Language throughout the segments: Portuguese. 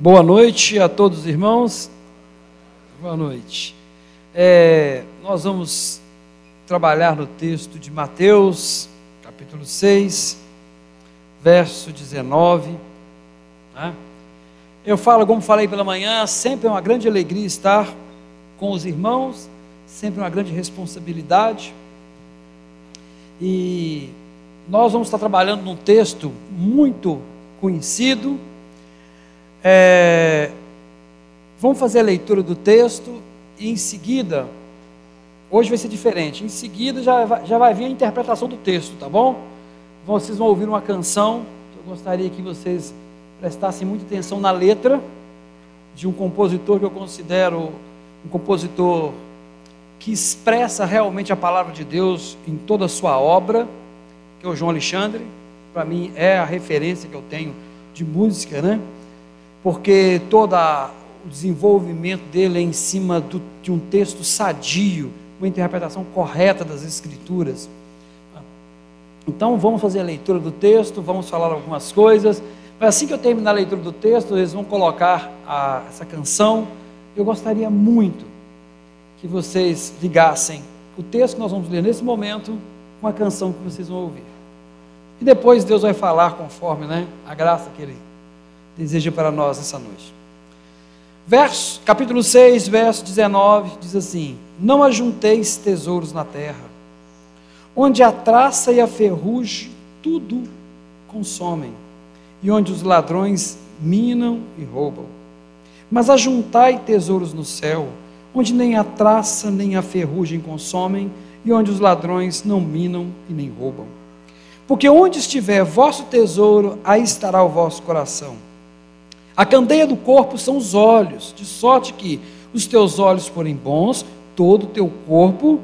Boa noite a todos os irmãos. Boa noite. É, nós vamos trabalhar no texto de Mateus, capítulo 6, verso 19. Né? Eu falo, como falei pela manhã, sempre é uma grande alegria estar com os irmãos, sempre uma grande responsabilidade. E nós vamos estar trabalhando num texto muito conhecido é, vamos fazer a leitura do texto e em seguida, hoje vai ser diferente, em seguida já vai, já vai vir a interpretação do texto, tá bom? Vocês vão ouvir uma canção, eu gostaria que vocês prestassem muita atenção na letra de um compositor que eu considero um compositor que expressa realmente a palavra de Deus em toda a sua obra, que é o João Alexandre. Para mim é a referência que eu tenho de música, né? Porque todo o desenvolvimento dele é em cima do, de um texto sadio, uma interpretação correta das Escrituras. Então vamos fazer a leitura do texto, vamos falar algumas coisas. Mas assim que eu terminar a leitura do texto, eles vão colocar a, essa canção. Eu gostaria muito que vocês ligassem o texto que nós vamos ler nesse momento com a canção que vocês vão ouvir. E depois Deus vai falar conforme né, a graça que Ele deseja para nós essa noite. Verso, capítulo 6, verso 19, diz assim: Não ajunteis tesouros na terra, onde a traça e a ferrugem tudo consomem, e onde os ladrões minam e roubam. Mas ajuntai tesouros no céu, onde nem a traça nem a ferrugem consomem, e onde os ladrões não minam e nem roubam. Porque onde estiver vosso tesouro, aí estará o vosso coração. A candeia do corpo são os olhos, de sorte que os teus olhos forem bons, todo o teu corpo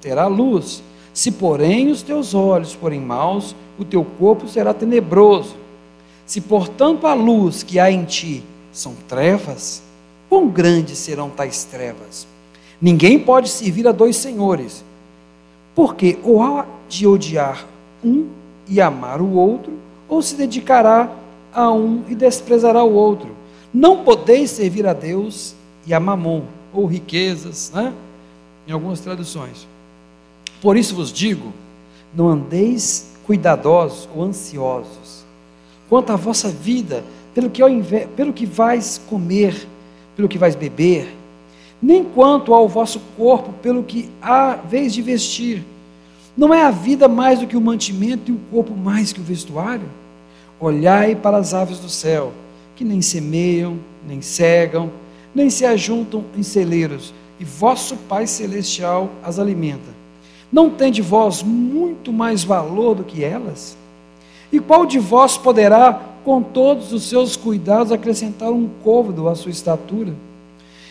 terá luz. Se, porém, os teus olhos forem maus, o teu corpo será tenebroso. Se, portanto, a luz que há em ti são trevas, quão grandes serão tais trevas? Ninguém pode servir a dois senhores, porque ou há de odiar um e amar o outro, ou se dedicará a um e desprezará o outro. Não podeis servir a Deus e a mamon, ou riquezas, né? em algumas traduções. Por isso vos digo: não andeis cuidadosos ou ansiosos quanto à vossa vida, pelo que, pelo que vais comer, pelo que vais beber, nem quanto ao vosso corpo, pelo que há vez de vestir. Não é a vida mais do que o mantimento e o corpo mais que o vestuário? Olhai para as aves do céu, que nem semeiam, nem cegam, nem se ajuntam em celeiros, e vosso Pai Celestial as alimenta. Não tem de vós muito mais valor do que elas? E qual de vós poderá, com todos os seus cuidados, acrescentar um côvado à sua estatura?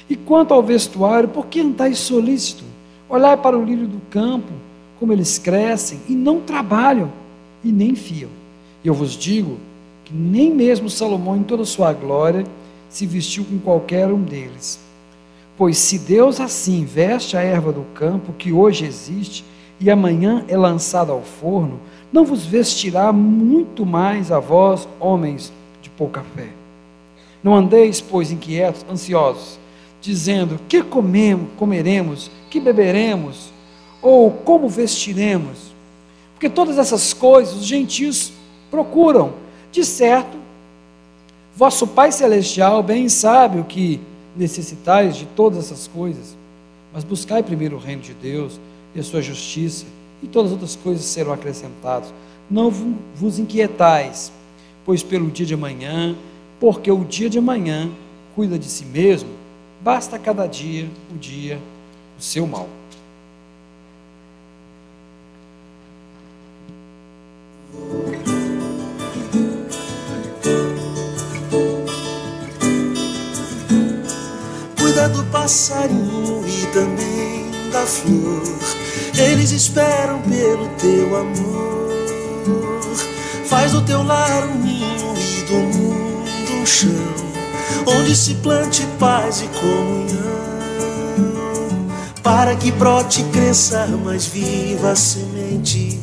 E quanto ao vestuário, por que andais solícito? Olhai para o lírio do campo, como eles crescem, e não trabalham, e nem fiam. Eu vos digo que nem mesmo Salomão, em toda sua glória, se vestiu com qualquer um deles. Pois se Deus assim veste a erva do campo, que hoje existe, e amanhã é lançada ao forno, não vos vestirá muito mais a vós, homens de pouca fé. Não andeis, pois, inquietos, ansiosos, dizendo: que comemos, comeremos, que beberemos, ou como vestiremos? Porque todas essas coisas os gentios procuram. De certo, vosso Pai Celestial bem sabe o que necessitais de todas essas coisas. Mas buscai primeiro o reino de Deus e a sua justiça, e todas as outras coisas serão acrescentadas. Não vos inquietais, pois pelo dia de amanhã, porque o dia de amanhã cuida de si mesmo, basta cada dia o dia o seu mal. Passarinho e também da flor. Eles esperam pelo teu amor. Faz do teu lar um ninho e do mundo um chão, onde se plante paz e comunhão. Para que brote e cresça mais viva a semente,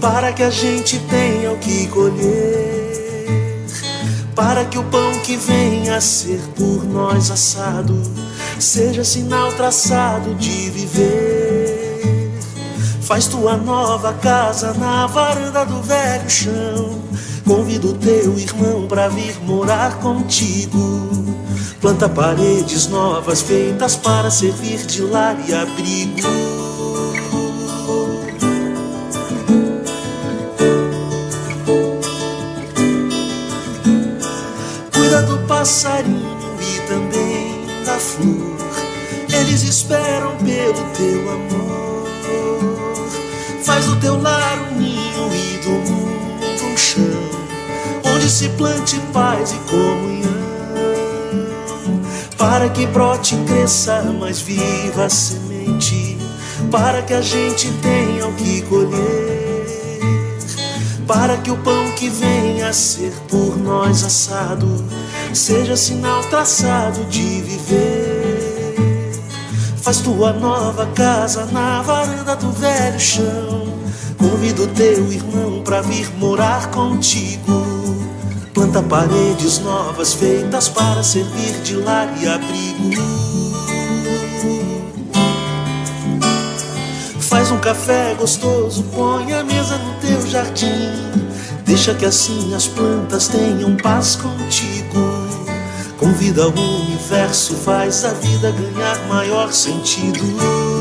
para que a gente tenha o que colher para que o pão que venha a ser por nós assado seja sinal traçado de viver. Faz tua nova casa na varanda do velho chão. Convida o teu irmão para vir morar contigo. Planta paredes novas feitas para servir de lar e abrigo. Teu amor. Faz do teu lar um ninho e do mundo um chão, onde se plante paz e comunhão. Para que brote e cresça mais viva a semente, para que a gente tenha o que colher. Para que o pão que venha a ser por nós assado seja sinal traçado de viver. Faz tua nova casa na varanda do velho chão. Convida o teu irmão pra vir morar contigo. Planta paredes novas feitas para servir de lar e abrigo. Faz um café gostoso, põe a mesa no teu jardim. Deixa que assim as plantas tenham paz contigo. Convida o universo, faz a vida ganhar maior sentido.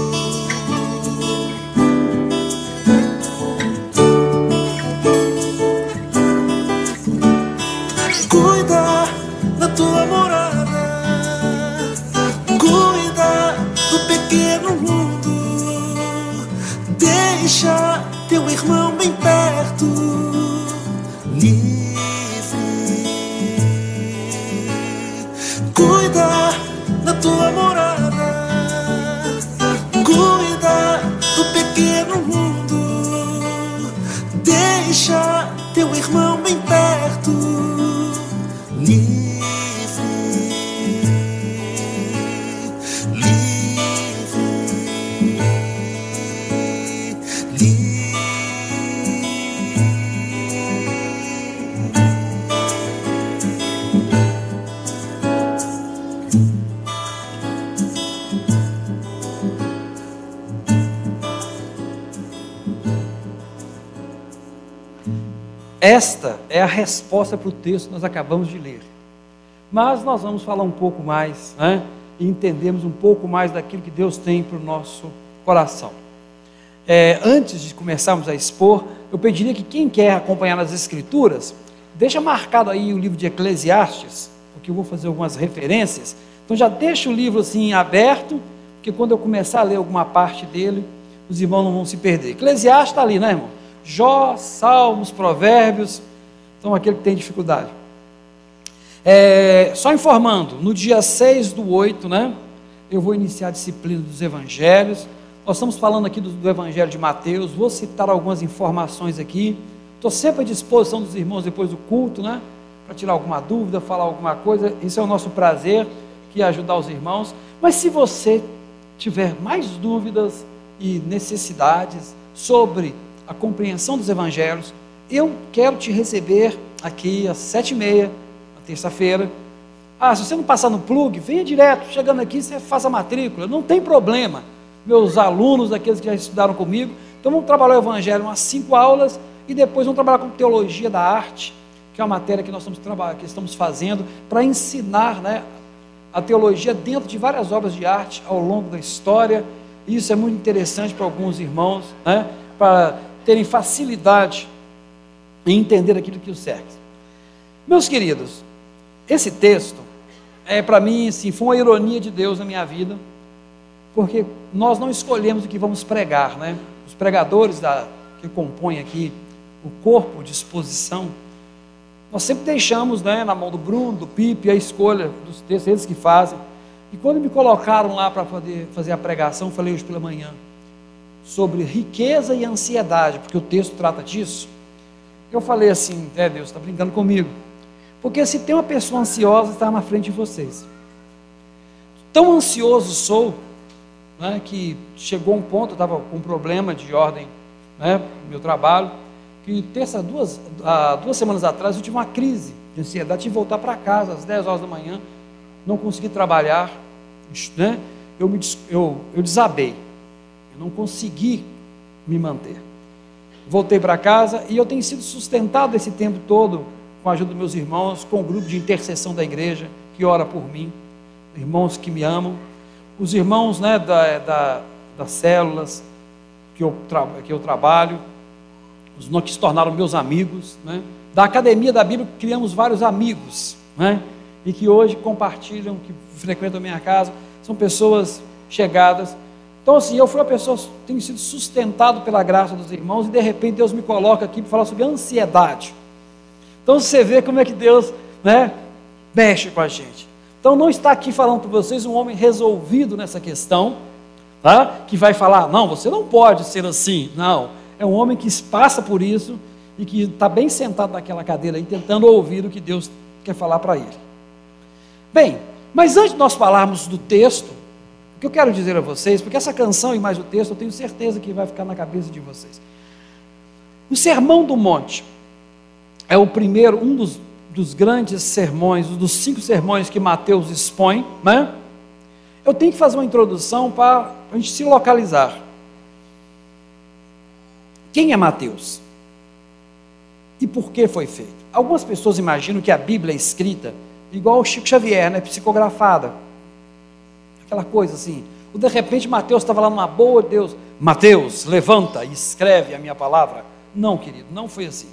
Esta é a resposta para o texto que nós acabamos de ler. Mas nós vamos falar um pouco mais né, e entendermos um pouco mais daquilo que Deus tem para o nosso coração. É, antes de começarmos a expor, eu pediria que quem quer acompanhar nas Escrituras, deixa marcado aí o livro de Eclesiastes, porque eu vou fazer algumas referências. Então já deixa o livro assim aberto, porque quando eu começar a ler alguma parte dele, os irmãos não vão se perder. Eclesiastes está ali, né, irmão? Jó, Salmos, Provérbios. Então, aquele que tem dificuldade. É, só informando, no dia 6 do 8, né? Eu vou iniciar a disciplina dos evangelhos. Nós estamos falando aqui do, do Evangelho de Mateus. Vou citar algumas informações aqui. Estou sempre à disposição dos irmãos depois do culto, né? Para tirar alguma dúvida, falar alguma coisa. Isso é o nosso prazer, que é ajudar os irmãos. Mas se você tiver mais dúvidas e necessidades sobre a compreensão dos evangelhos, eu quero te receber aqui às sete e meia, na terça-feira. Ah, se você não passar no plug, venha direto, chegando aqui, você faça a matrícula, não tem problema. Meus alunos, aqueles que já estudaram comigo, então vamos trabalhar o evangelho umas cinco aulas e depois vamos trabalhar com teologia da arte, que é uma matéria que nós estamos, que estamos fazendo para ensinar né, a teologia dentro de várias obras de arte ao longo da história. Isso é muito interessante para alguns irmãos, né, para terem facilidade em entender aquilo que os cerca. Meus queridos, esse texto é para mim, sim, foi uma ironia de Deus na minha vida, porque nós não escolhemos o que vamos pregar, né? Os pregadores da, que compõem aqui o corpo de exposição, nós sempre deixamos né, na mão do Bruno, do Pipe, a escolha dos textos, eles que fazem. E quando me colocaram lá para fazer, fazer a pregação, falei hoje pela manhã, sobre riqueza e ansiedade, porque o texto trata disso. Eu falei assim: é, Deus está brincando comigo. Porque se tem uma pessoa ansiosa, está na frente de vocês. Tão ansioso sou, né, que chegou um ponto, eu estava com um problema de ordem né, meu trabalho, que terça, duas, há duas semanas atrás eu tive uma crise de ansiedade, tive que voltar para casa às 10 horas da manhã, não consegui trabalhar, né? eu, me, eu, eu desabei, eu não consegui me manter. Voltei para casa e eu tenho sido sustentado esse tempo todo com a ajuda dos meus irmãos, com o grupo de intercessão da igreja que ora por mim, irmãos que me amam, os irmãos né, da, da, das células que eu, que eu trabalho, os que se tornaram meus amigos, né? da Academia da Bíblia criamos vários amigos, né? e que hoje compartilham, que frequentam a minha casa, são pessoas chegadas. Então, assim, eu fui uma pessoa, tenho sido sustentado pela graça dos irmãos, e de repente Deus me coloca aqui para falar sobre ansiedade. Então, você vê como é que Deus né, mexe com a gente. Então, não está aqui falando para vocês um homem resolvido nessa questão, tá? que vai falar, não, você não pode ser assim. Não, é um homem que passa por isso e que está bem sentado naquela cadeira aí, tentando ouvir o que Deus quer falar para ele. Bem, mas antes de nós falarmos do texto, que eu quero dizer a vocês, porque essa canção e mais o texto eu tenho certeza que vai ficar na cabeça de vocês. O Sermão do Monte é o primeiro, um dos, dos grandes sermões, um dos cinco sermões que Mateus expõe, né? Eu tenho que fazer uma introdução para a gente se localizar. Quem é Mateus? E por que foi feito? Algumas pessoas imaginam que a Bíblia é escrita igual o Chico Xavier, né? Psicografada. Aquela coisa assim. Ou de repente Mateus estava lá numa boa, Deus, Mateus, levanta e escreve a minha palavra. Não, querido, não foi assim.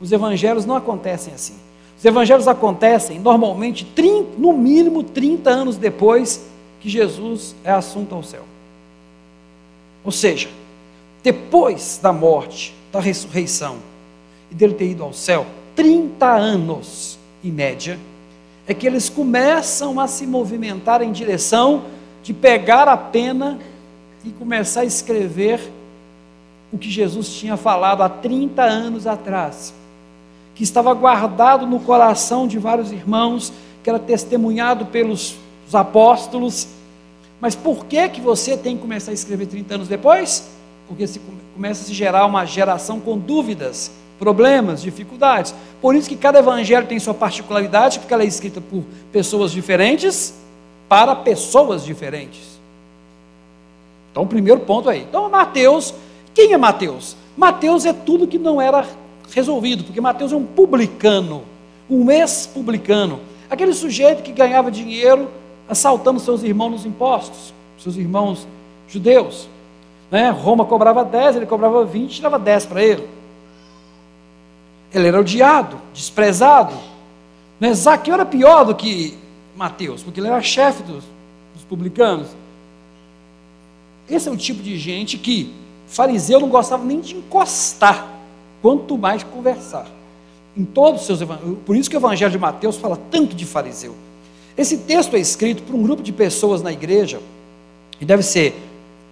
Os evangelhos não acontecem assim. Os evangelhos acontecem normalmente 30, no mínimo 30 anos depois que Jesus é assunto ao céu. Ou seja, depois da morte, da ressurreição e dele ter ido ao céu, 30 anos em média, é que eles começam a se movimentar em direção de pegar a pena e começar a escrever o que Jesus tinha falado há 30 anos atrás, que estava guardado no coração de vários irmãos, que era testemunhado pelos apóstolos. Mas por que que você tem que começar a escrever 30 anos depois? Porque se começa a se gerar uma geração com dúvidas problemas, dificuldades. Por isso que cada evangelho tem sua particularidade, porque ela é escrita por pessoas diferentes para pessoas diferentes. Então, o primeiro ponto aí. Então, Mateus, quem é Mateus? Mateus é tudo que não era resolvido, porque Mateus é um publicano, um ex-publicano, aquele sujeito que ganhava dinheiro assaltando seus irmãos nos impostos, seus irmãos judeus. Né? Roma cobrava 10, ele cobrava 20, tirava 10 para ele. Ele era odiado, desprezado. Né? Zaqueu era pior do que Mateus, porque ele era chefe dos, dos publicanos. Esse é o tipo de gente que fariseu não gostava nem de encostar, quanto mais conversar. Em todos os seus. Por isso que o evangelho de Mateus fala tanto de fariseu. Esse texto é escrito por um grupo de pessoas na igreja, e deve ser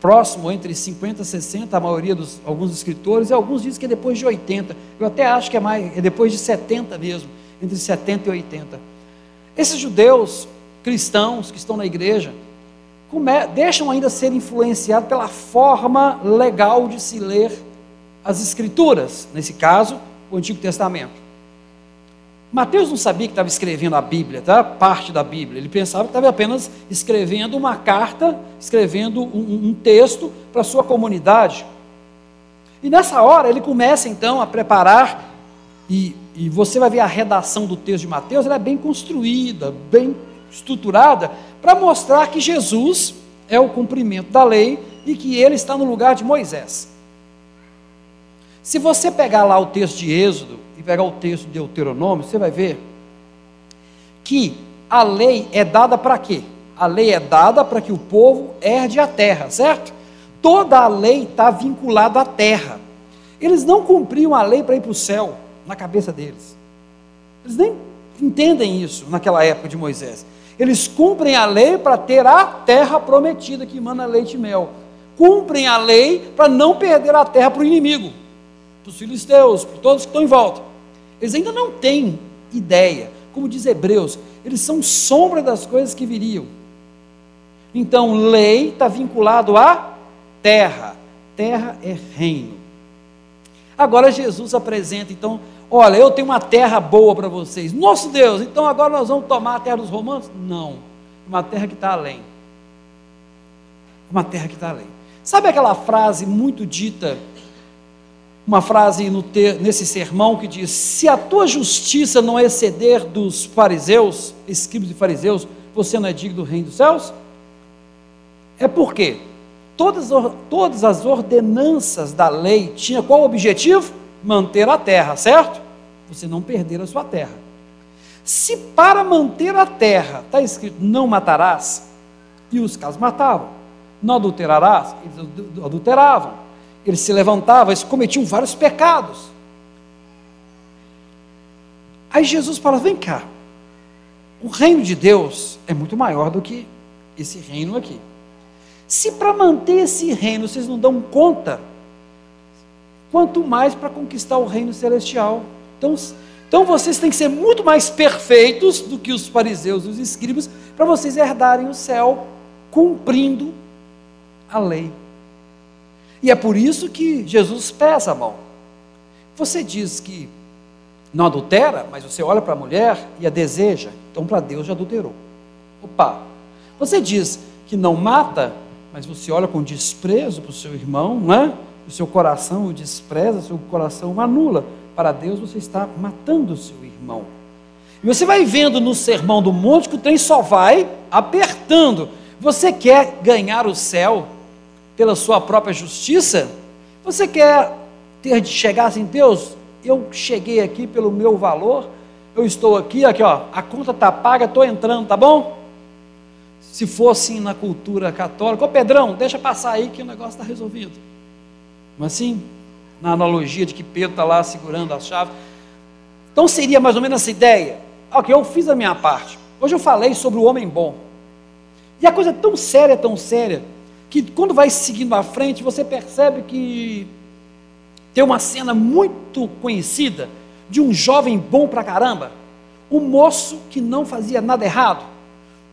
próximo entre 50 e 60, a maioria dos alguns escritores, e alguns dizem que é depois de 80. Eu até acho que é mais, é depois de 70 mesmo, entre 70 e 80. Esses judeus cristãos que estão na igreja come, deixam ainda ser influenciados pela forma legal de se ler as escrituras, nesse caso, o Antigo Testamento. Mateus não sabia que estava escrevendo a Bíblia, tá? parte da Bíblia. Ele pensava que estava apenas escrevendo uma carta, escrevendo um, um texto para sua comunidade. E nessa hora ele começa então a preparar, e, e você vai ver a redação do texto de Mateus, ela é bem construída, bem estruturada, para mostrar que Jesus é o cumprimento da lei e que ele está no lugar de Moisés. Se você pegar lá o texto de Êxodo, e pegar o texto de Deuteronômio, você vai ver que a lei é dada para quê? A lei é dada para que o povo herde a terra, certo? Toda a lei está vinculada à terra. Eles não cumpriam a lei para ir para o céu, na cabeça deles. Eles nem entendem isso naquela época de Moisés. Eles cumprem a lei para ter a terra prometida que manda leite e mel. Cumprem a lei para não perder a terra para o inimigo, para os filisteus, para todos que estão em volta. Eles ainda não têm ideia. Como diz Hebreus, eles são sombra das coisas que viriam. Então, lei está vinculado à terra. Terra é reino. Agora Jesus apresenta então Olha, eu tenho uma terra boa para vocês. Nosso Deus, então agora nós vamos tomar a terra dos romanos? Não. Uma terra que está além. Uma terra que está além. Sabe aquela frase muito dita, uma frase ter, nesse sermão que diz: Se a tua justiça não exceder dos fariseus, escribas e fariseus, você não é digno do reino dos céus? É porque todas, todas as ordenanças da lei tinham qual objetivo? manter a terra, certo? Você não perder a sua terra. Se para manter a terra está escrito não matarás, e os caras matavam, não adulterarás, eles adulteravam, eles se levantavam, eles cometiam vários pecados. Aí Jesus fala: vem cá, o reino de Deus é muito maior do que esse reino aqui. Se para manter esse reino vocês não dão conta quanto mais para conquistar o reino celestial. Então, então vocês têm que ser muito mais perfeitos do que os fariseus e os escribas para vocês herdarem o céu cumprindo a lei. E é por isso que Jesus pesa a mão. Você diz que não adultera, mas você olha para a mulher e a deseja, então para Deus já adulterou. Opa! Você diz que não mata, mas você olha com desprezo para o seu irmão, não é? o seu coração o despreza, o seu coração o anula. Para Deus você está matando o seu irmão. E você vai vendo no sermão do monte que o trem só vai apertando. Você quer ganhar o céu pela sua própria justiça? Você quer ter de chegar assim, Deus, eu cheguei aqui pelo meu valor, eu estou aqui, aqui ó, a conta está paga, estou entrando, tá bom? Se fosse assim na cultura católica, ô Pedrão, deixa passar aí que o negócio está resolvido. Mas sim, na analogia de que Pedro está lá segurando a chave. Então seria mais ou menos essa ideia. Ok, eu fiz a minha parte. Hoje eu falei sobre o homem bom. E a coisa é tão séria, tão séria, que quando vai seguindo à frente, você percebe que tem uma cena muito conhecida de um jovem bom pra caramba. Um moço que não fazia nada errado.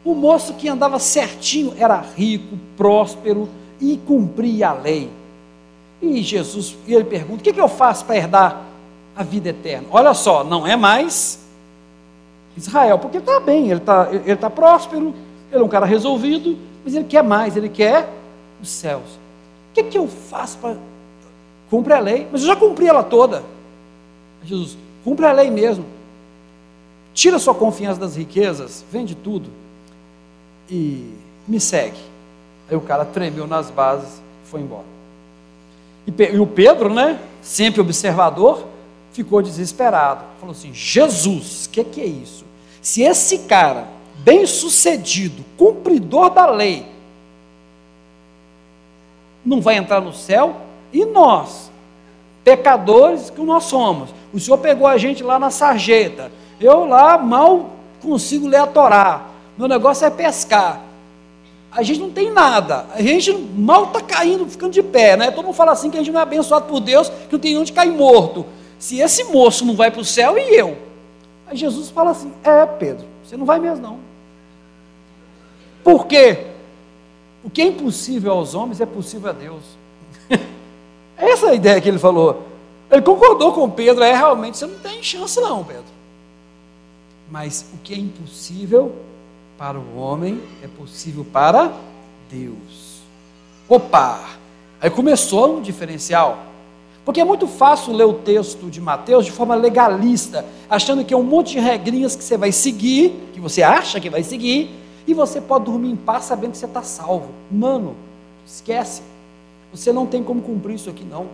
Um moço que andava certinho, era rico, próspero e cumpria a lei. E Jesus, ele pergunta: o que, que eu faço para herdar a vida eterna? Olha só, não é mais Israel, porque está bem, ele está ele tá próspero, ele é um cara resolvido, mas ele quer mais, ele quer os céus. O que, que eu faço para. Cumpre a lei, mas eu já cumpri ela toda. Jesus, cumpre a lei mesmo. Tira sua confiança das riquezas, vende tudo e me segue. Aí o cara tremeu nas bases e foi embora. E, o Pedro, né, sempre observador, ficou desesperado. Falou assim: Jesus, o que, que é isso? Se esse cara, bem sucedido, cumpridor da lei, não vai entrar no céu, e nós, pecadores que nós somos? O Senhor pegou a gente lá na sarjeta, eu lá mal consigo ler a Torá, meu negócio é pescar a gente não tem nada, a gente mal está caindo, ficando de pé, né? Todo mundo fala assim que a gente não é abençoado por Deus, que não tem onde cair morto. Se esse moço não vai para o céu, e eu? Aí Jesus fala assim: É, Pedro, você não vai mesmo não. Por quê? O que é impossível aos homens é possível a Deus. Essa é a ideia que ele falou. Ele concordou com Pedro, é realmente, você não tem chance não, Pedro. Mas o que é impossível para o homem é possível para Deus. Opa! Aí começou um diferencial. Porque é muito fácil ler o texto de Mateus de forma legalista, achando que é um monte de regrinhas que você vai seguir, que você acha que vai seguir, e você pode dormir em paz sabendo que você está salvo. Mano, esquece. Você não tem como cumprir isso aqui, não.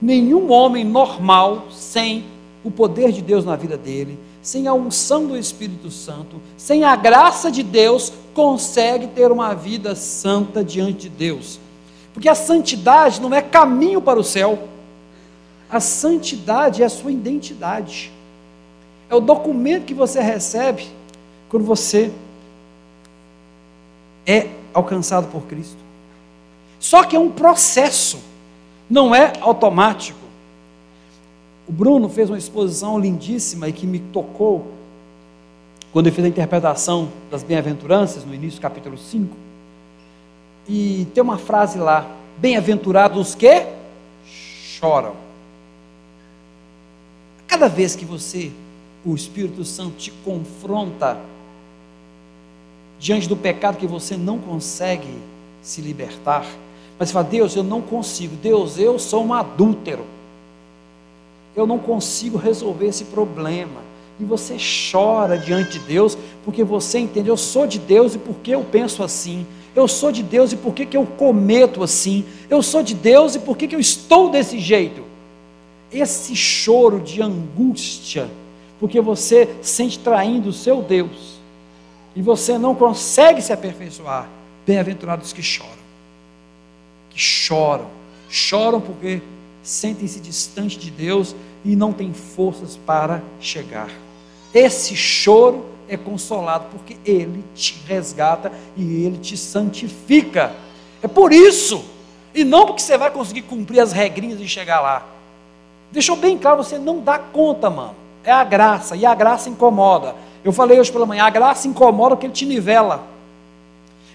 Nenhum homem normal, sem o poder de Deus na vida dele, sem a unção do Espírito Santo, sem a graça de Deus, consegue ter uma vida santa diante de Deus. Porque a santidade não é caminho para o céu, a santidade é a sua identidade, é o documento que você recebe quando você é alcançado por Cristo. Só que é um processo, não é automático. O Bruno fez uma exposição lindíssima e que me tocou quando ele fez a interpretação das bem-aventuranças, no início do capítulo 5. E tem uma frase lá: Bem-aventurados os que choram. Cada vez que você, o Espírito Santo, te confronta diante do pecado que você não consegue se libertar, mas você fala, Deus, eu não consigo, Deus, eu sou um adúltero, eu não consigo resolver esse problema. E você chora diante de Deus, porque você entende, eu sou de Deus e porque eu penso assim, eu sou de Deus e por que, que eu cometo assim? Eu sou de Deus e por que, que eu estou desse jeito? Esse choro de angústia, porque você sente traindo o seu Deus e você não consegue se aperfeiçoar. Bem-aventurados que choram, que choram, choram porque sentem-se distante de Deus e não têm forças para chegar. Esse choro é consolado, porque Ele te resgata e Ele te santifica. É por isso, e não porque você vai conseguir cumprir as regrinhas e chegar lá. Deixou bem claro, você não dá conta, mano. É a graça, e a graça incomoda. Eu falei hoje pela manhã, a graça incomoda porque ele te nivela.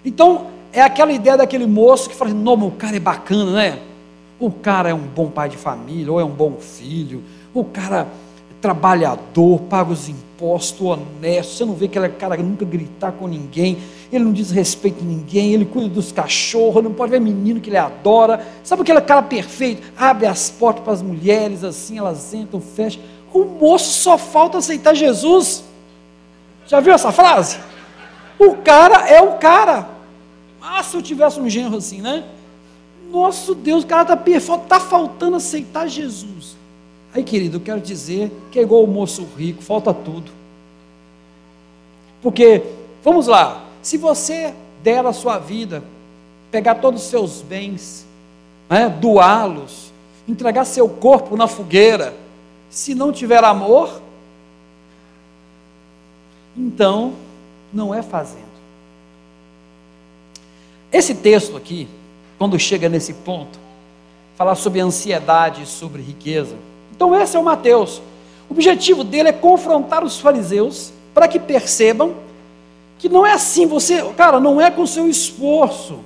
Então, é aquela ideia daquele moço que fala assim, não, o cara é bacana, né? O cara é um bom pai de família, ou é um bom filho, o cara é trabalhador, paga os impostos imposto, honesto. Você não vê aquele cara nunca gritar com ninguém, ele não diz respeito a ninguém, ele cuida dos cachorros, não pode ver menino que ele adora. Sabe aquele cara perfeito? Abre as portas para as mulheres assim, elas entram, fecham. O moço só falta aceitar Jesus. Já viu essa frase? O cara é o cara. Ah, se eu tivesse um genro assim, né? Nosso Deus, o cara está está faltando aceitar Jesus. Aí, querido, eu quero dizer que é igual o moço rico, falta tudo. Porque, vamos lá, se você der a sua vida, pegar todos os seus bens, né, doá-los, entregar seu corpo na fogueira, se não tiver amor, então não é fazendo. Esse texto aqui, quando chega nesse ponto, falar sobre ansiedade, sobre riqueza, então, esse é o Mateus. O objetivo dele é confrontar os fariseus para que percebam que não é assim, você, cara, não é com seu esforço.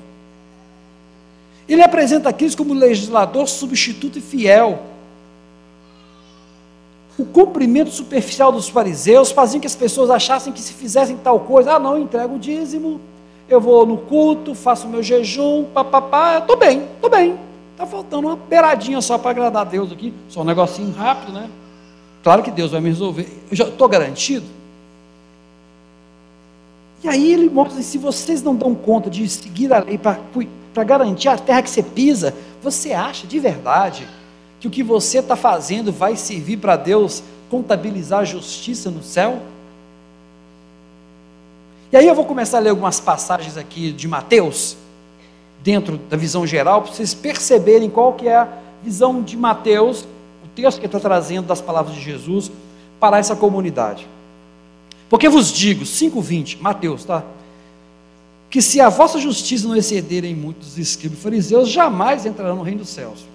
Ele apresenta Cristo como legislador, substituto e fiel. O cumprimento superficial dos fariseus fazia que as pessoas achassem que se fizessem tal coisa, ah, não, entrego o dízimo, eu vou no culto, faço meu jejum, papapá, estou bem, estou bem. Está faltando uma beiradinha só para agradar a Deus aqui. Só um negocinho rápido, né? Claro que Deus vai me resolver. Eu já estou garantido. E aí ele mostra: se vocês não dão conta de seguir a lei para garantir a terra que você pisa, você acha de verdade que o que você está fazendo vai servir para Deus contabilizar a justiça no céu? E aí eu vou começar a ler algumas passagens aqui de Mateus dentro da visão geral, para vocês perceberem qual que é a visão de Mateus, o texto que está trazendo das palavras de Jesus para essa comunidade. Porque vos digo, 5,20, Mateus, tá? Que se a vossa justiça não exceder em muitos escribas e fariseus, jamais entrarão no reino dos céus.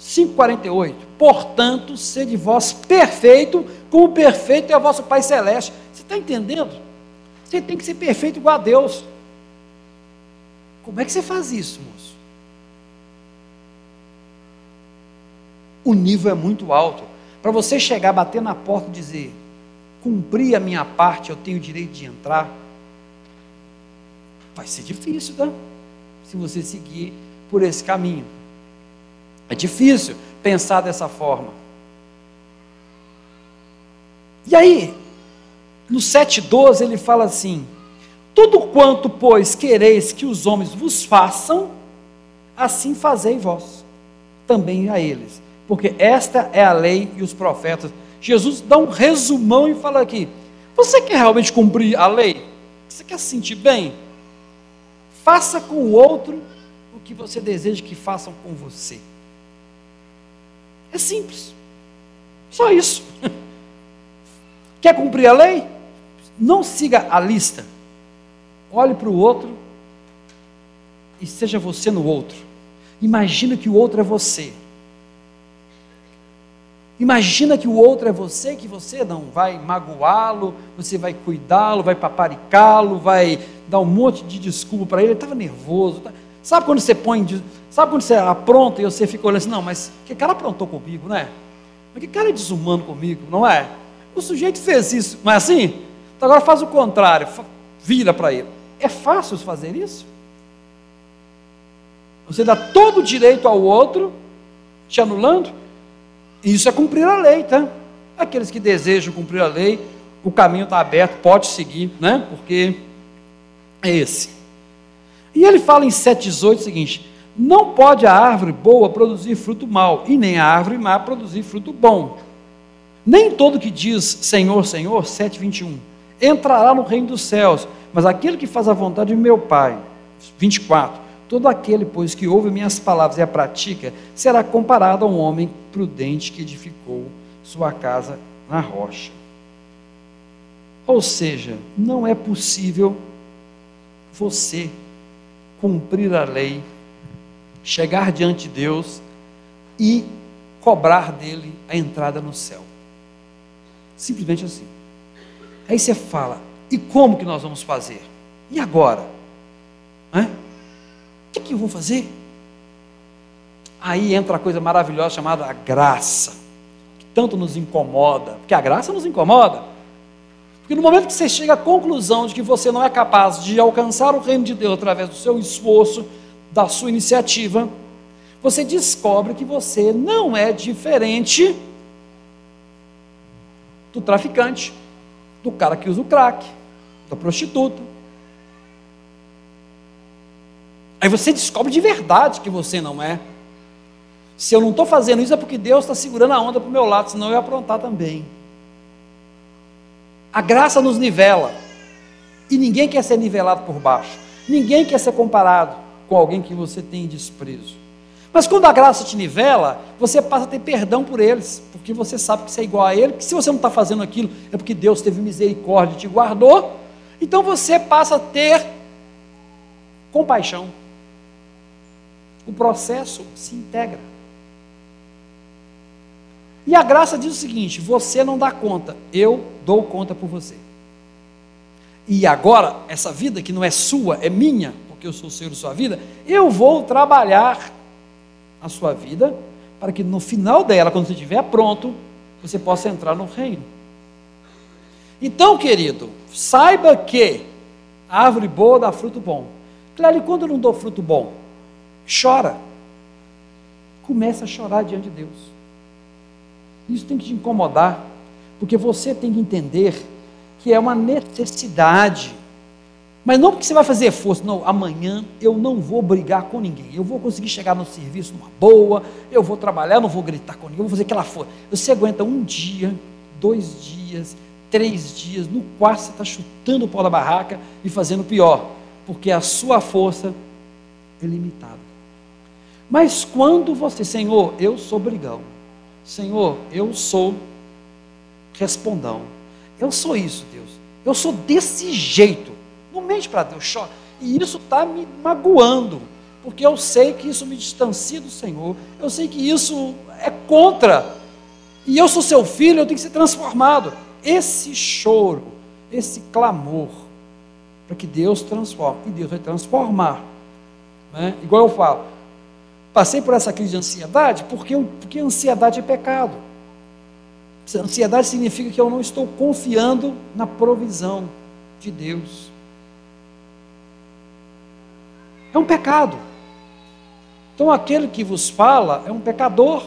5,48, portanto, sede vós perfeito, como perfeito é o vosso Pai Celeste. Você está entendendo? Você tem que ser perfeito igual a Deus. Como é que você faz isso, moço? O nível é muito alto. Para você chegar, bater na porta e dizer: cumpri a minha parte, eu tenho o direito de entrar. Vai ser difícil, tá? Se você seguir por esse caminho. É difícil pensar dessa forma. E aí, no 7,12 ele fala assim: tudo quanto, pois, quereis que os homens vos façam, assim fazei vós, também a eles. Porque esta é a lei e os profetas. Jesus dá um resumão e fala aqui: você quer realmente cumprir a lei? Você quer se sentir bem? Faça com o outro o que você deseja que façam com você. É simples. Só isso. Quer cumprir a lei? Não siga a lista olhe para o outro e seja você no outro. Imagina que o outro é você. Imagina que o outro é você, que você não vai magoá-lo, você vai cuidá-lo, vai paparicá-lo, vai dar um monte de desculpa para ele. Ele estava nervoso. Tá? Sabe quando você põe, sabe quando você apronta e você fica olhando assim, não, mas que cara aprontou comigo, né? Mas que cara é desumano comigo, não é? O sujeito fez isso, não é assim? Então agora faz o contrário, vira para ele. É fácil fazer isso? Você dá todo o direito ao outro, te anulando? Isso é cumprir a lei, tá? Aqueles que desejam cumprir a lei, o caminho está aberto, pode seguir, né? Porque é esse. E ele fala em 7,18 o seguinte: não pode a árvore boa produzir fruto mau, e nem a árvore má produzir fruto bom. Nem todo que diz Senhor, Senhor, 7,21, entrará no reino dos céus, mas aquele que faz a vontade de meu Pai. 24. Todo aquele, pois, que ouve minhas palavras e a pratica, será comparado a um homem prudente que edificou sua casa na rocha. Ou seja, não é possível você cumprir a lei chegar diante de Deus e cobrar dele a entrada no céu. Simplesmente assim. Aí você fala, e como que nós vamos fazer? E agora? Hã? O que, que eu vou fazer? Aí entra a coisa maravilhosa chamada graça, que tanto nos incomoda, porque a graça nos incomoda. Porque no momento que você chega à conclusão de que você não é capaz de alcançar o reino de Deus através do seu esforço, da sua iniciativa, você descobre que você não é diferente do traficante, do cara que usa o crack, da prostituta. Aí você descobre de verdade que você não é. Se eu não estou fazendo isso é porque Deus está segurando a onda para o meu lado, senão eu ia aprontar também. A graça nos nivela. E ninguém quer ser nivelado por baixo. Ninguém quer ser comparado com alguém que você tem desprezo. Mas quando a graça te nivela, você passa a ter perdão por eles, porque você sabe que você é igual a ele, que se você não está fazendo aquilo, é porque Deus teve misericórdia e te guardou. Então você passa a ter compaixão. O processo se integra. E a graça diz o seguinte: você não dá conta, eu dou conta por você. E agora, essa vida que não é sua, é minha, porque eu sou o Senhor da sua vida, eu vou trabalhar a sua vida para que no final dela, quando você estiver pronto, você possa entrar no reino. Então, querido, saiba que a árvore boa dá fruto bom. Claro, e quando eu não dou fruto bom? Chora. Começa a chorar diante de Deus. Isso tem que te incomodar, porque você tem que entender que é uma necessidade mas não porque você vai fazer força, não, amanhã eu não vou brigar com ninguém, eu vou conseguir chegar no serviço numa boa, eu vou trabalhar, não vou gritar com ninguém, eu vou fazer aquela força. Você aguenta um dia, dois dias, três dias, no quarto você está chutando o pau da barraca e fazendo pior, porque a sua força é limitada. Mas quando você, Senhor, eu sou brigão, Senhor, eu sou respondão, eu sou isso, Deus, eu sou desse jeito. Não mente para Deus, chora. E isso está me magoando, porque eu sei que isso me distancia do Senhor, eu sei que isso é contra, e eu sou seu filho, eu tenho que ser transformado. Esse choro, esse clamor, para que Deus transforme, e Deus vai transformar. Né? Igual eu falo, passei por essa crise de ansiedade porque, porque ansiedade é pecado. Ansiedade significa que eu não estou confiando na provisão de Deus. É um pecado. Então aquele que vos fala é um pecador.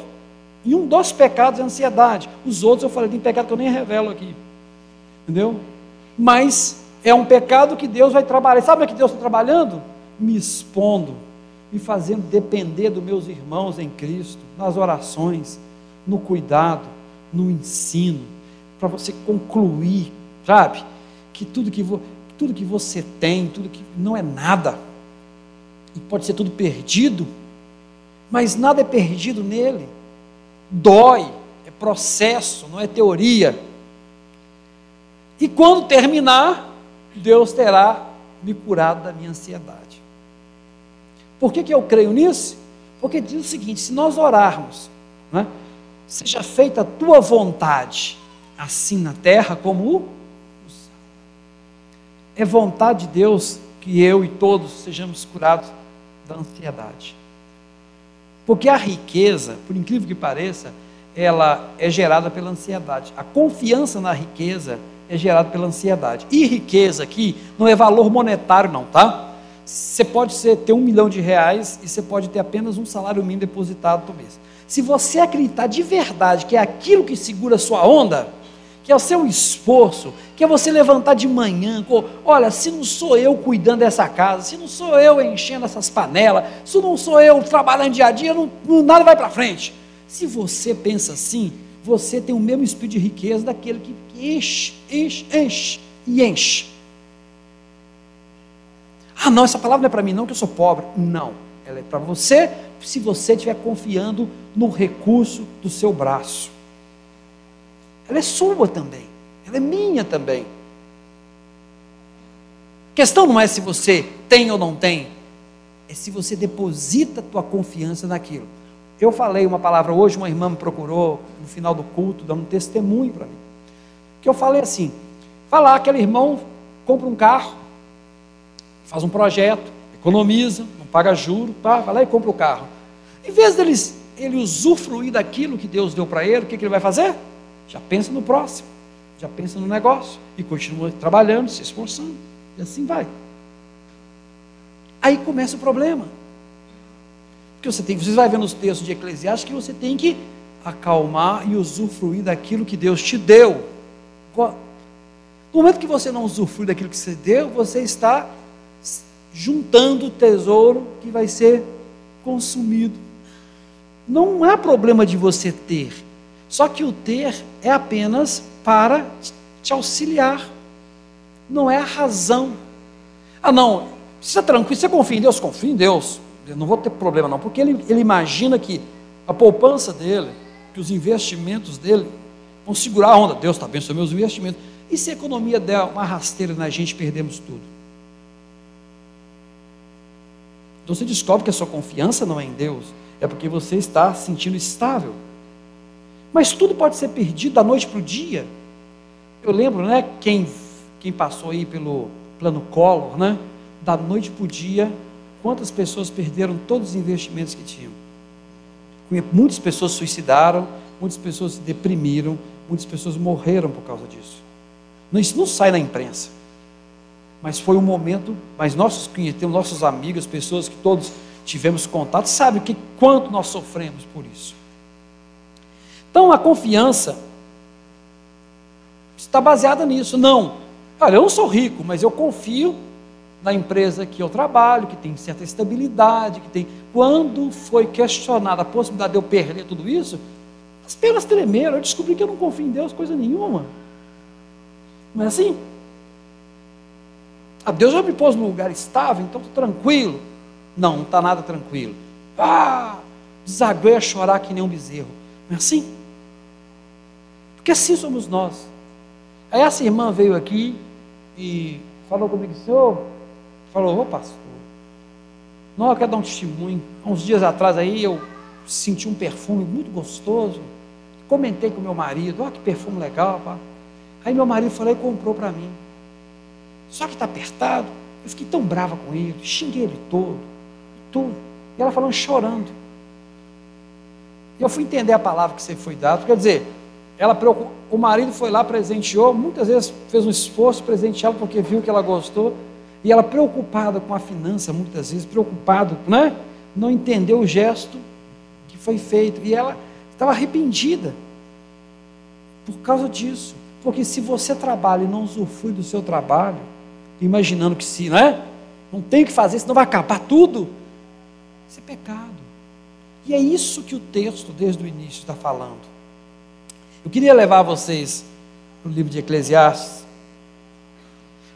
E um dos pecados é a ansiedade. Os outros eu falei, tem pecado que eu nem revelo aqui. Entendeu? Mas é um pecado que Deus vai trabalhar. Sabe o que Deus está trabalhando? Me expondo, me fazendo depender dos meus irmãos em Cristo, nas orações, no cuidado, no ensino, para você concluir, sabe? Que tudo que, vo, tudo que você tem, tudo que não é nada e pode ser tudo perdido, mas nada é perdido nele. Dói, é processo, não é teoria. E quando terminar, Deus terá me curado da minha ansiedade. Por que, que eu creio nisso? Porque diz o seguinte: se nós orarmos, né, seja feita a tua vontade, assim na terra como o céu. É vontade de Deus que eu e todos sejamos curados da ansiedade. Porque a riqueza, por incrível que pareça, ela é gerada pela ansiedade. A confiança na riqueza é gerada pela ansiedade. E riqueza aqui não é valor monetário, não, tá? Você pode ser, ter um milhão de reais e você pode ter apenas um salário mínimo depositado por mês. Se você acreditar de verdade que é aquilo que segura a sua onda, que é o seu esforço, que é você levantar de manhã, olha, se não sou eu cuidando dessa casa, se não sou eu enchendo essas panelas, se não sou eu trabalhando dia a dia, não, nada vai para frente. Se você pensa assim, você tem o mesmo espírito de riqueza daquele que, que enche, enche, enche e enche. Ah, não, essa palavra não é para mim, não, que eu sou pobre. Não, ela é para você, se você estiver confiando no recurso do seu braço ela é sua também, ela é minha também. A questão não é se você tem ou não tem, é se você deposita a tua confiança naquilo. Eu falei uma palavra hoje, uma irmã me procurou no final do culto, dando um testemunho para mim. Que eu falei assim: falar aquele irmão compra um carro, faz um projeto, economiza, não paga juro, tá? vai lá e compra o carro. Em vez dele ele usufruir daquilo que Deus deu para ele, o que, que ele vai fazer? já pensa no próximo, já pensa no negócio e continua trabalhando, se esforçando, e assim vai. Aí começa o problema. Porque você tem, vocês vão ver nos textos de Eclesiastes que você tem que acalmar e usufruir daquilo que Deus te deu. No momento que você não usufrui daquilo que você deu, você está juntando tesouro que vai ser consumido. Não há problema de você ter, só que o ter é apenas para te auxiliar, não é a razão. Ah, não, você é tranquilo, você confia em Deus? Confia em Deus, eu não vou ter problema não, porque ele, ele imagina que a poupança dele, que os investimentos dele vão segurar a onda. Deus está abençoando meus investimentos. E se a economia der uma rasteira na gente, perdemos tudo? Então você descobre que a sua confiança não é em Deus, é porque você está se sentindo estável. Mas tudo pode ser perdido da noite para o dia. Eu lembro, né, quem, quem passou aí pelo plano Collor, né, da noite para o dia, quantas pessoas perderam todos os investimentos que tinham. Muitas pessoas suicidaram, muitas pessoas se deprimiram, muitas pessoas morreram por causa disso. Isso não sai na imprensa. Mas foi um momento, mas nossos clientes, nossos amigos, pessoas que todos tivemos contato, sabem que quanto nós sofremos por isso. Então a confiança está baseada nisso. Não, olha, eu não sou rico, mas eu confio na empresa que eu trabalho, que tem certa estabilidade, que tem. Quando foi questionada a possibilidade de eu perder tudo isso, as pernas tremeram. Eu descobri que eu não confio em Deus coisa nenhuma. Não é assim? Ah, Deus já me pôs num lugar estável, então estou tranquilo. Não, não está nada tranquilo. Ah, desaguei a chorar que nem um bezerro. Não é assim? Porque assim somos nós. Aí essa irmã veio aqui e falou comigo, senhor, falou, ô pastor, não, eu quero dar um testemunho. Há uns dias atrás aí eu senti um perfume muito gostoso. Comentei com meu marido, olha que perfume legal, pá. Aí meu marido falou e comprou para mim. Só que está apertado. Eu fiquei tão brava com ele, xinguei ele todo, tudo. E ela falando chorando. E eu fui entender a palavra que você foi dado. Quer dizer, ela o marido foi lá, presenteou, muitas vezes fez um esforço presenteá-la porque viu que ela gostou, e ela preocupada com a finança, muitas vezes, preocupado, né? Não entendeu o gesto que foi feito, e ela estava arrependida por causa disso. Porque se você trabalha e não usufrui do seu trabalho, imaginando que se, não é? Não tem o que fazer, senão vai acabar tudo. Isso é pecado. E é isso que o texto, desde o início, está falando. Eu queria levar vocês para o livro de Eclesiastes.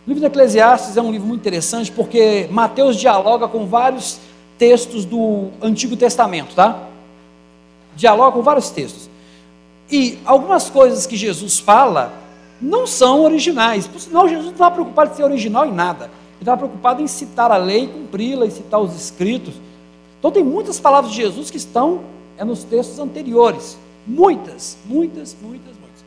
O livro de Eclesiastes é um livro muito interessante porque Mateus dialoga com vários textos do Antigo Testamento, tá? Dialoga com vários textos. E algumas coisas que Jesus fala não são originais. Por sinal, Jesus não estava preocupado em ser original em nada. Ele estava preocupado em citar a lei, cumpri-la e citar os escritos. Então tem muitas palavras de Jesus que estão é, nos textos anteriores. Muitas, muitas, muitas, muitas.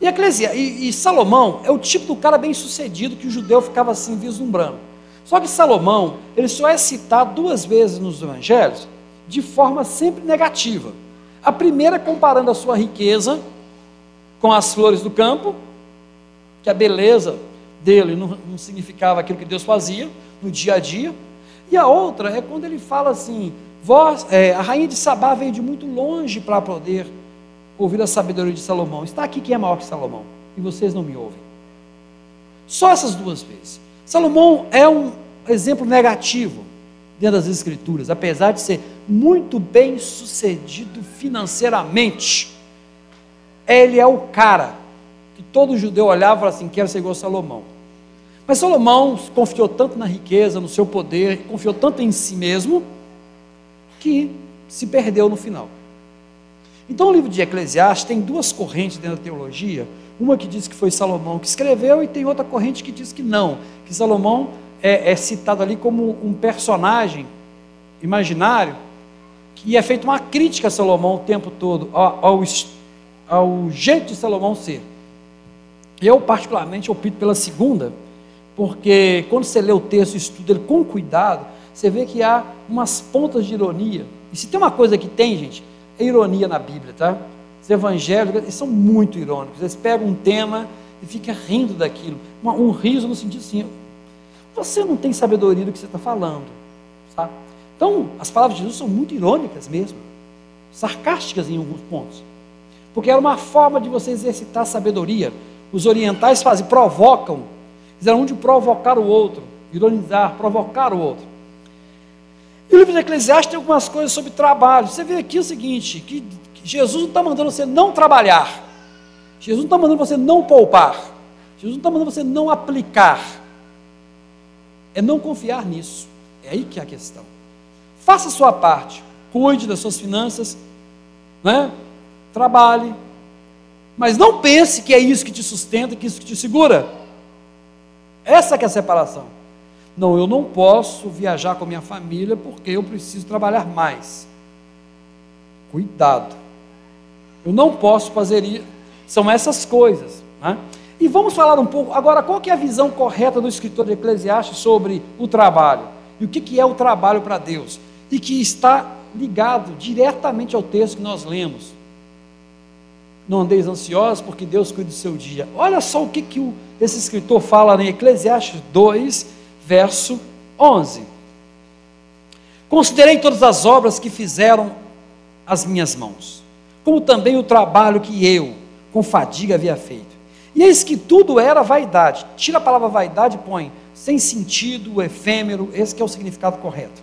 E, Eclesia, e, e Salomão é o tipo do cara bem sucedido que o judeu ficava assim vislumbrando. Só que Salomão, ele só é citado duas vezes nos evangelhos de forma sempre negativa. A primeira comparando a sua riqueza com as flores do campo, que a beleza dele não, não significava aquilo que Deus fazia no dia a dia. E a outra é quando ele fala assim: Vós, é, a rainha de Sabá veio de muito longe para poder ouvir a sabedoria de Salomão. Está aqui quem é maior que Salomão, e vocês não me ouvem. Só essas duas vezes. Salomão é um exemplo negativo dentro das Escrituras, apesar de ser muito bem sucedido financeiramente. Ele é o cara que todo judeu olhava assim: quero ser igual a Salomão. Mas Salomão confiou tanto na riqueza, no seu poder, confiou tanto em si mesmo, que se perdeu no final. Então, o livro de Eclesiastes tem duas correntes dentro da teologia. Uma que diz que foi Salomão que escreveu, e tem outra corrente que diz que não, que Salomão é, é citado ali como um personagem imaginário, que é feita uma crítica a Salomão o tempo todo, ao, ao, ao jeito de Salomão ser. Eu, particularmente, opto pela segunda, porque quando você lê o texto e estuda ele com cuidado, você vê que há umas pontas de ironia. E se tem uma coisa que tem, gente, é ironia na Bíblia, tá? Os evangélicos eles são muito irônicos. Eles pegam um tema e ficam rindo daquilo. um riso no sentido assim: você não tem sabedoria do que você está falando, sabe? Então, as palavras de Jesus são muito irônicas mesmo, sarcásticas em alguns pontos, porque era uma forma de você exercitar sabedoria. Os orientais fazem, provocam, eles eram um de provocar o outro, ironizar, provocar o outro. E o livro de Eclesiastes tem algumas coisas sobre trabalho. Você vê aqui o seguinte: que Jesus não está mandando você não trabalhar. Jesus não está mandando você não poupar. Jesus não está mandando você não aplicar. É não confiar nisso. É aí que é a questão. Faça a sua parte. Cuide das suas finanças. Né? Trabalhe. Mas não pense que é isso que te sustenta, que é isso que te segura. Essa que é a separação. Não, eu não posso viajar com a minha família porque eu preciso trabalhar mais. Cuidado. Eu não posso fazer isso. São essas coisas. Né? E vamos falar um pouco. Agora, qual é a visão correta do escritor de Eclesiastes sobre o trabalho? E o que, que é o trabalho para Deus? E que está ligado diretamente ao texto que nós lemos. Não andeis ansiosos, porque Deus cuida do seu dia. Olha só o que, que o, esse escritor fala em Eclesiastes 2, verso 11. Considerei todas as obras que fizeram as minhas mãos, como também o trabalho que eu, com fadiga, havia feito. E eis que tudo era vaidade. Tira a palavra vaidade e põe sem sentido, efêmero, esse é o significado correto.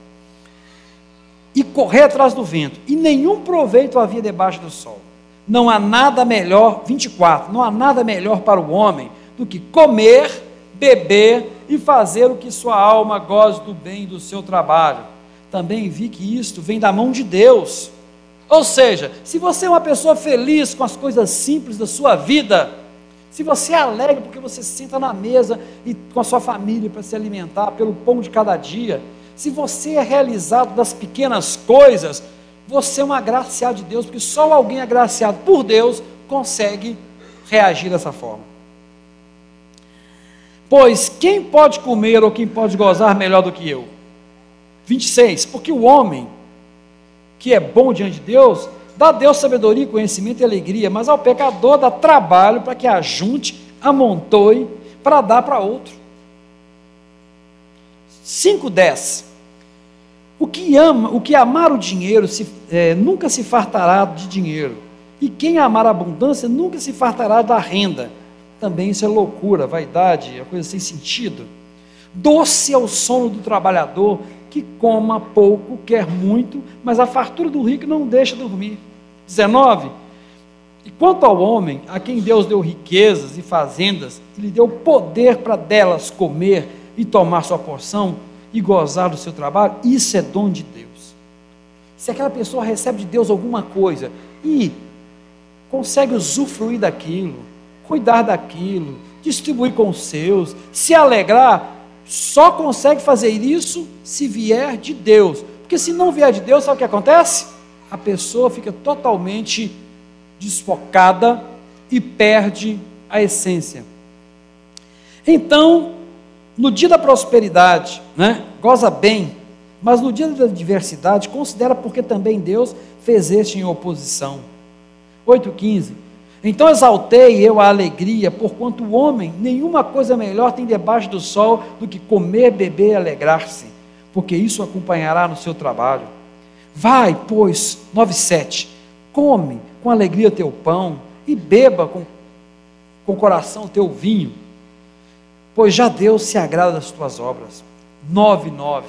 E correr atrás do vento, e nenhum proveito havia debaixo do sol. Não há nada melhor, 24, não há nada melhor para o homem do que comer, beber e fazer o que sua alma goze do bem do seu trabalho. Também vi que isto vem da mão de Deus. Ou seja, se você é uma pessoa feliz com as coisas simples da sua vida, se você é alegre porque você senta na mesa e com a sua família para se alimentar pelo pão de cada dia, se você é realizado das pequenas coisas, você é um agraciado de Deus, porque só alguém agraciado por Deus consegue reagir dessa forma. Pois quem pode comer ou quem pode gozar melhor do que eu? 26. Porque o homem que é bom diante de Deus, dá a Deus sabedoria, conhecimento e alegria, mas ao pecador dá trabalho para que ajunte, amontoe, para dar para outro. 5:10. O que ama, o que amar o dinheiro se, é, nunca se fartará de dinheiro, e quem amar a abundância nunca se fartará da renda também isso é loucura, vaidade, é coisa sem sentido. Doce é o sono do trabalhador que coma pouco, quer muito, mas a fartura do rico não deixa dormir. 19. E quanto ao homem, a quem Deus deu riquezas e fazendas, e lhe deu poder para delas comer e tomar sua porção e gozar do seu trabalho, isso é dom de Deus. Se aquela pessoa recebe de Deus alguma coisa e consegue usufruir daquilo, cuidar daquilo, distribuir com os seus, se alegrar, só consegue fazer isso se vier de Deus. Porque se não vier de Deus, sabe o que acontece? A pessoa fica totalmente desfocada e perde a essência. Então, no dia da prosperidade, né, goza bem Mas no dia da adversidade, considera porque também Deus fez este em oposição. 8,15. Então exaltei eu a alegria, porquanto o homem nenhuma coisa melhor tem debaixo do sol do que comer, beber e alegrar-se, porque isso acompanhará no seu trabalho. Vai, pois, 9,7. Come com alegria teu pão e beba com, com coração teu vinho, pois já Deus se agrada das tuas obras. 9,9.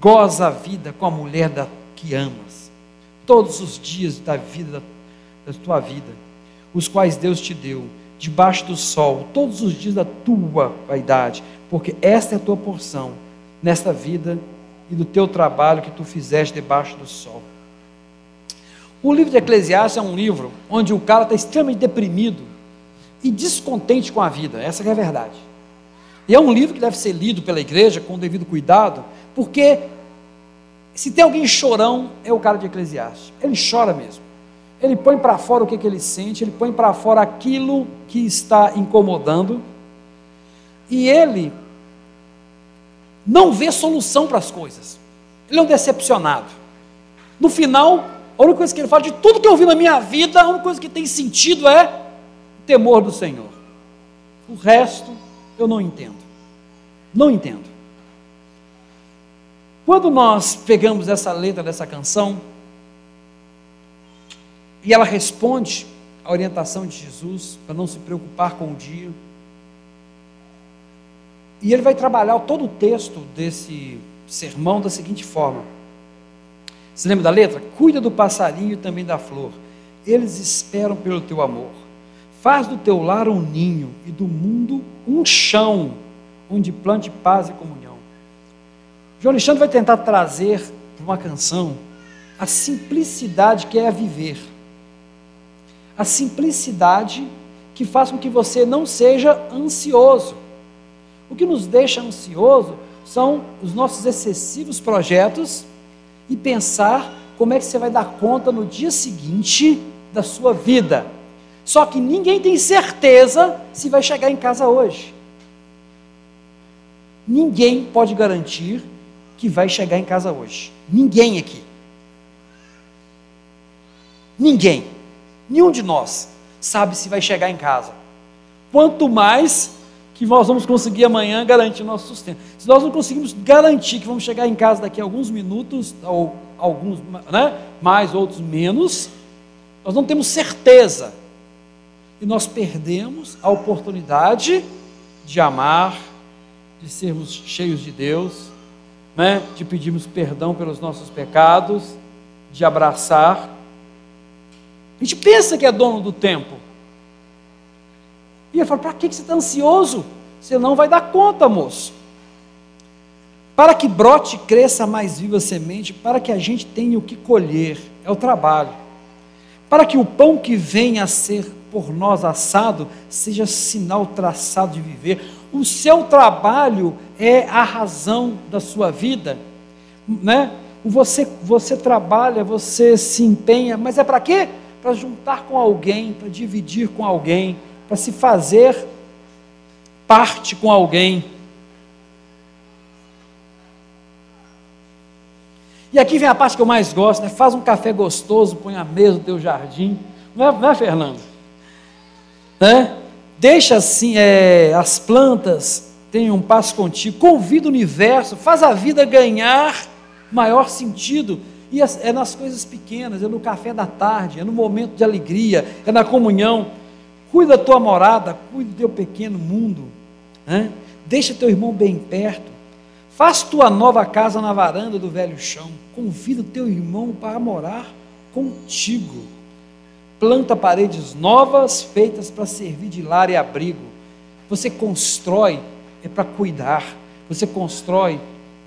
Goza a vida com a mulher da, que amas, todos os dias da vida da tua vida, os quais Deus te deu, debaixo do sol, todos os dias da tua vaidade, porque esta é a tua porção nesta vida e do teu trabalho que tu fizeste debaixo do sol. O livro de Eclesiastes é um livro onde o cara está extremamente deprimido e descontente com a vida, essa é a verdade. E é um livro que deve ser lido pela igreja com devido cuidado, porque se tem alguém chorão, é o cara de Eclesiastes. Ele chora mesmo. Ele põe para fora o que, que ele sente, ele põe para fora aquilo que está incomodando, e ele não vê solução para as coisas. Ele é um decepcionado. No final, a única coisa que ele fala de tudo que eu vi na minha vida, a única coisa que tem sentido é o temor do Senhor. O resto eu não entendo. Não entendo. Quando nós pegamos essa letra dessa canção, e ela responde à orientação de Jesus para não se preocupar com o dia, e ele vai trabalhar todo o texto desse sermão da seguinte forma: você lembra da letra? Cuida do passarinho e também da flor. Eles esperam pelo teu amor. Faz do teu lar um ninho e do mundo um chão onde plante paz e comunhão. João Alexandre vai tentar trazer para uma canção a simplicidade que é a viver. A simplicidade que faz com que você não seja ansioso. O que nos deixa ansioso são os nossos excessivos projetos e pensar como é que você vai dar conta no dia seguinte da sua vida. Só que ninguém tem certeza se vai chegar em casa hoje. Ninguém pode garantir que vai chegar em casa hoje. Ninguém aqui. Ninguém. Nenhum de nós sabe se vai chegar em casa. Quanto mais que nós vamos conseguir amanhã garantir o nosso sustento. Se nós não conseguimos garantir que vamos chegar em casa daqui a alguns minutos, ou alguns né, mais, outros menos, nós não temos certeza. E nós perdemos a oportunidade de amar, de sermos cheios de Deus, né, de pedirmos perdão pelos nossos pecados, de abraçar. A gente pensa que é dono do tempo, e ele fala: para que você está ansioso? Você não vai dar conta, moço. Para que brote e cresça mais viva semente, para que a gente tenha o que colher, é o trabalho. Para que o pão que venha a ser por nós assado seja sinal traçado de viver. O seu trabalho é a razão da sua vida, né? Você, você trabalha, você se empenha, mas é para quê? Para juntar com alguém, para dividir com alguém, para se fazer parte com alguém. E aqui vem a parte que eu mais gosto, né? Faz um café gostoso, põe a mesa no teu jardim. Não é, não é Fernando? Né? Deixa assim, é, as plantas tenham um passo contigo, convida o universo, faz a vida ganhar maior sentido. E é nas coisas pequenas, é no café da tarde, é no momento de alegria, é na comunhão. Cuida da tua morada, cuida do teu pequeno mundo. Né? Deixa teu irmão bem perto. Faz tua nova casa na varanda do velho chão. Convida teu irmão para morar contigo. Planta paredes novas feitas para servir de lar e abrigo. Você constrói é para cuidar. Você constrói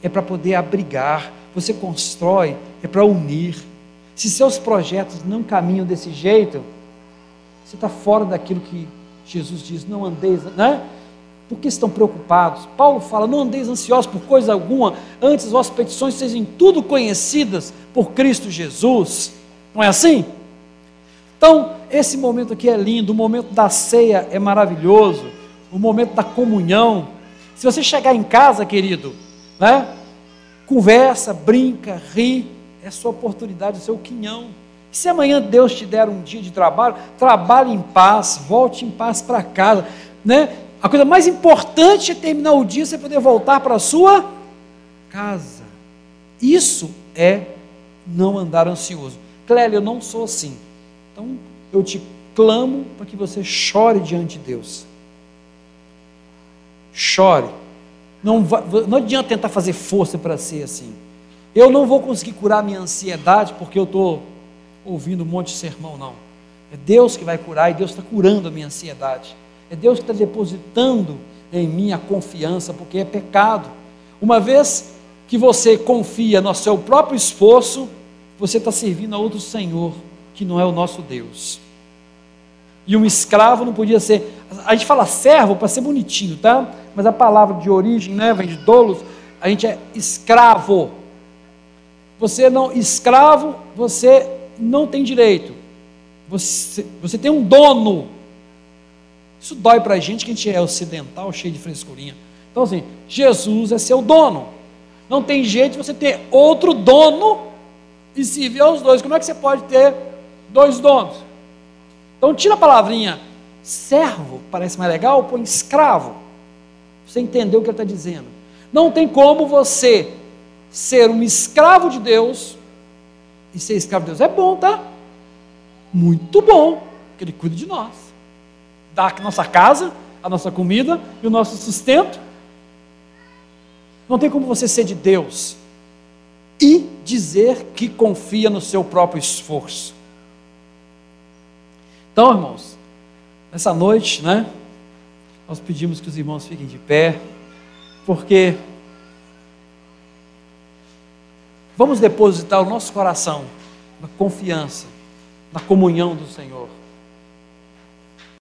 é para poder abrigar. Você constrói é para unir. Se seus projetos não caminham desse jeito, você está fora daquilo que Jesus diz, não andeis, né? Por que estão preocupados? Paulo fala: não andeis ansiosos por coisa alguma, antes as vossas petições sejam tudo conhecidas por Cristo Jesus. Não é assim? Então, esse momento aqui é lindo, o momento da ceia é maravilhoso, o momento da comunhão. Se você chegar em casa, querido, né? conversa, brinca, ri, é sua oportunidade, é seu quinhão. Se amanhã Deus te der um dia de trabalho, trabalhe em paz, volte em paz para casa, né? A coisa mais importante é terminar o dia você poder voltar para a sua casa. Isso é não andar ansioso. Clélia, eu não sou assim. Então eu te clamo para que você chore diante de Deus. Chore. Não, não adianta tentar fazer força para ser assim. Eu não vou conseguir curar minha ansiedade porque eu estou ouvindo um monte de sermão, não. É Deus que vai curar e Deus está curando a minha ansiedade. É Deus que está depositando em mim a confiança, porque é pecado. Uma vez que você confia no seu próprio esforço, você está servindo a outro Senhor, que não é o nosso Deus. E um escravo não podia ser. A gente fala servo para ser bonitinho, tá? Mas a palavra de origem, né, vem de dolos, a gente é escravo. Você não, escravo, você não tem direito. Você, você tem um dono. Isso dói para a gente que a gente é ocidental, cheio de frescurinha. Então, assim, Jesus é seu dono. Não tem jeito de você ter outro dono e servir aos dois. Como é que você pode ter dois donos? Então, tira a palavrinha servo, parece mais legal, põe escravo. Você entendeu o que ele está dizendo. Não tem como você ser um escravo de Deus e ser escravo de Deus. É bom, tá? Muito bom, porque Ele cuida de nós. Dá a nossa casa, a nossa comida e o nosso sustento. Não tem como você ser de Deus e dizer que confia no seu próprio esforço. Então, irmãos, nessa noite, né, nós pedimos que os irmãos fiquem de pé, porque vamos depositar o nosso coração na confiança, na comunhão do Senhor.